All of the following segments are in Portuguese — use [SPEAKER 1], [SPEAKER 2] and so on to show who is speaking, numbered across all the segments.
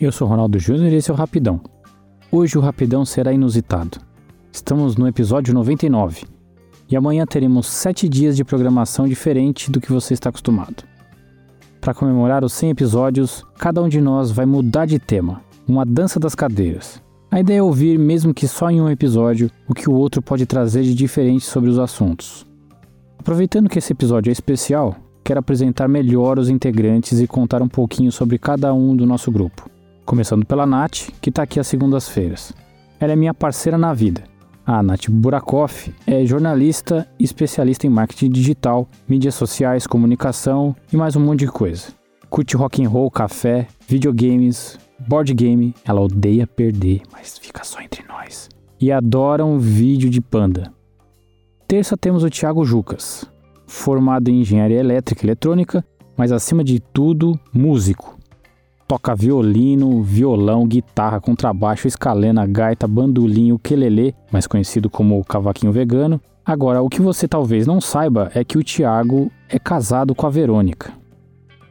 [SPEAKER 1] Eu sou Ronaldo Júnior e esse é o Rapidão. Hoje o Rapidão será inusitado. Estamos no episódio 99 e amanhã teremos 7 dias de programação diferente do que você está acostumado. Para comemorar os 100 episódios, cada um de nós vai mudar de tema, uma dança das cadeiras. A ideia é ouvir, mesmo que só em um episódio, o que o outro pode trazer de diferente sobre os assuntos. Aproveitando que esse episódio é especial, quero apresentar melhor os integrantes e contar um pouquinho sobre cada um do nosso grupo. Começando pela Nath, que está aqui às segundas-feiras. Ela é minha parceira na vida. A Nath Burakoff é jornalista e especialista em marketing digital, mídias sociais, comunicação e mais um monte de coisa. Curte rock and roll, café, videogames, board game. Ela odeia perder, mas fica só entre nós. E adora um vídeo de panda. Terça temos o Thiago Jucas, formado em engenharia elétrica e eletrônica, mas acima de tudo, músico toca violino, violão, guitarra, contrabaixo, escalena, gaita, bandolim, ukelele, mais conhecido como cavaquinho vegano. Agora, o que você talvez não saiba é que o Thiago é casado com a Verônica.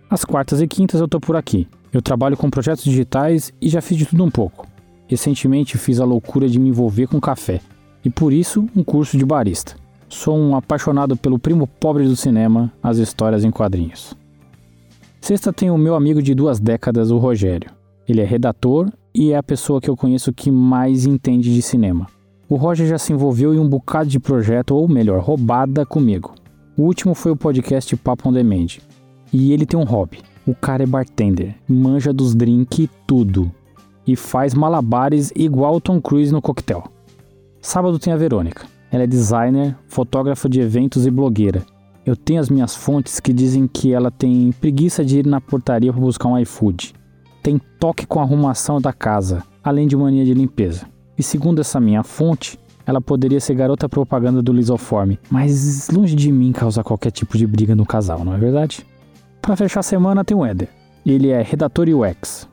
[SPEAKER 1] Às quartas e quintas eu tô por aqui. Eu trabalho com projetos digitais e já fiz de tudo um pouco. Recentemente fiz a loucura de me envolver com café e por isso um curso de barista. Sou um apaixonado pelo primo pobre do cinema, as histórias em quadrinhos. Sexta tem o meu amigo de duas décadas, o Rogério. Ele é redator e é a pessoa que eu conheço que mais entende de cinema. O Roger já se envolveu em um bocado de projeto, ou melhor, roubada comigo. O último foi o podcast Papo on Demand. E ele tem um hobby. O cara é bartender, manja dos drinks e tudo. E faz malabares igual o Tom Cruise no coquetel. Sábado tem a Verônica. Ela é designer, fotógrafa de eventos e blogueira. Eu tenho as minhas fontes que dizem que ela tem preguiça de ir na portaria para buscar um iFood. Tem toque com a arrumação da casa, além de mania de limpeza. E segundo essa minha fonte, ela poderia ser garota propaganda do Lisoforme, mas longe de mim causar qualquer tipo de briga no casal, não é verdade? Para fechar a semana tem o Éder. Ele é redator UX.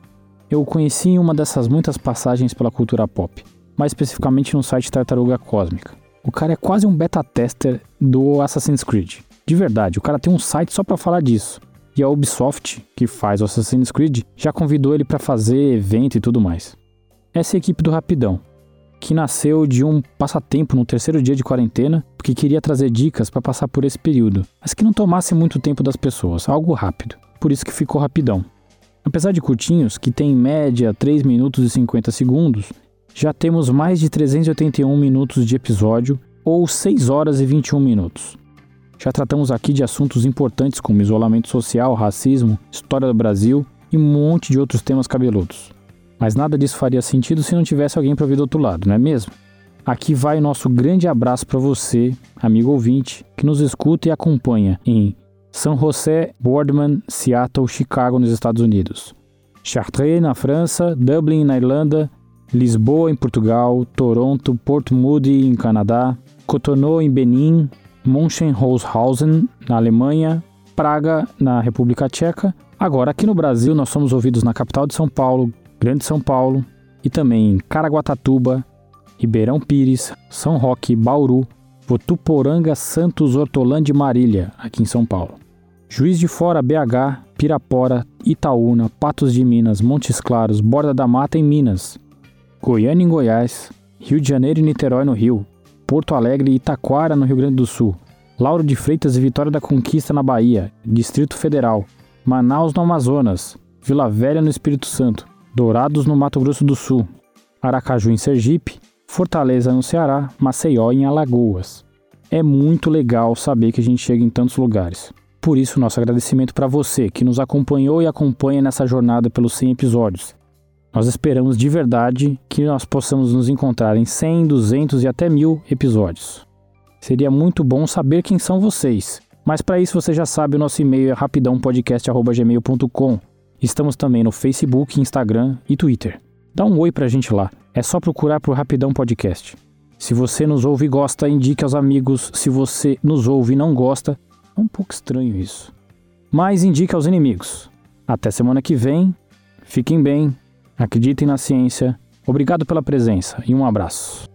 [SPEAKER 1] Eu o conheci em uma dessas muitas passagens pela cultura pop, mais especificamente no site Tartaruga Cósmica. O cara é quase um beta tester do Assassin's Creed. De verdade, o cara tem um site só para falar disso. E a Ubisoft, que faz o Assassin's Creed, já convidou ele para fazer evento e tudo mais. Essa é a equipe do Rapidão, que nasceu de um passatempo no terceiro dia de quarentena, porque queria trazer dicas para passar por esse período, mas que não tomasse muito tempo das pessoas, algo rápido. Por isso que ficou rapidão. Apesar de curtinhos, que tem em média 3 minutos e 50 segundos, já temos mais de 381 minutos de episódio ou 6 horas e 21 minutos. Já tratamos aqui de assuntos importantes como isolamento social, racismo, história do Brasil e um monte de outros temas cabeludos. Mas nada disso faria sentido se não tivesse alguém para ouvir do outro lado, não é mesmo? Aqui vai o nosso grande abraço para você, amigo ouvinte, que nos escuta e acompanha em São José, Boardman, Seattle, Chicago, nos Estados Unidos, Chartres, na França, Dublin, na Irlanda, Lisboa, em Portugal, Toronto, Port Moody, em Canadá, Cotonou, em Benin, Mönchengladbach, na Alemanha, Praga, na República Tcheca. Agora, aqui no Brasil, nós somos ouvidos na capital de São Paulo, Grande São Paulo, e também em Caraguatatuba, Ribeirão Pires, São Roque, Bauru, Votuporanga, Santos, Hortolândia e Marília, aqui em São Paulo. Juiz de Fora, BH, Pirapora, Itaúna, Patos de Minas, Montes Claros, Borda da Mata em Minas, Goiânia em Goiás, Rio de Janeiro e Niterói no Rio, Porto Alegre e Itaquara, no Rio Grande do Sul, Lauro de Freitas e Vitória da Conquista, na Bahia, Distrito Federal, Manaus, no Amazonas, Vila Velha, no Espírito Santo, Dourados, no Mato Grosso do Sul, Aracaju, em Sergipe, Fortaleza, no Ceará, Maceió, em Alagoas. É muito legal saber que a gente chega em tantos lugares. Por isso, nosso agradecimento para você que nos acompanhou e acompanha nessa jornada pelos 100 episódios. Nós esperamos de verdade que nós possamos nos encontrar em 100, 200 e até mil episódios. Seria muito bom saber quem são vocês. Mas para isso você já sabe, o nosso e-mail é rapidãopodcast.gmail.com. Estamos também no Facebook, Instagram e Twitter. Dá um oi pra gente lá. É só procurar por Rapidão Podcast. Se você nos ouve e gosta, indique aos amigos. Se você nos ouve e não gosta, é um pouco estranho isso. Mas indique aos inimigos. Até semana que vem. Fiquem bem Acreditem na ciência. Obrigado pela presença e um abraço.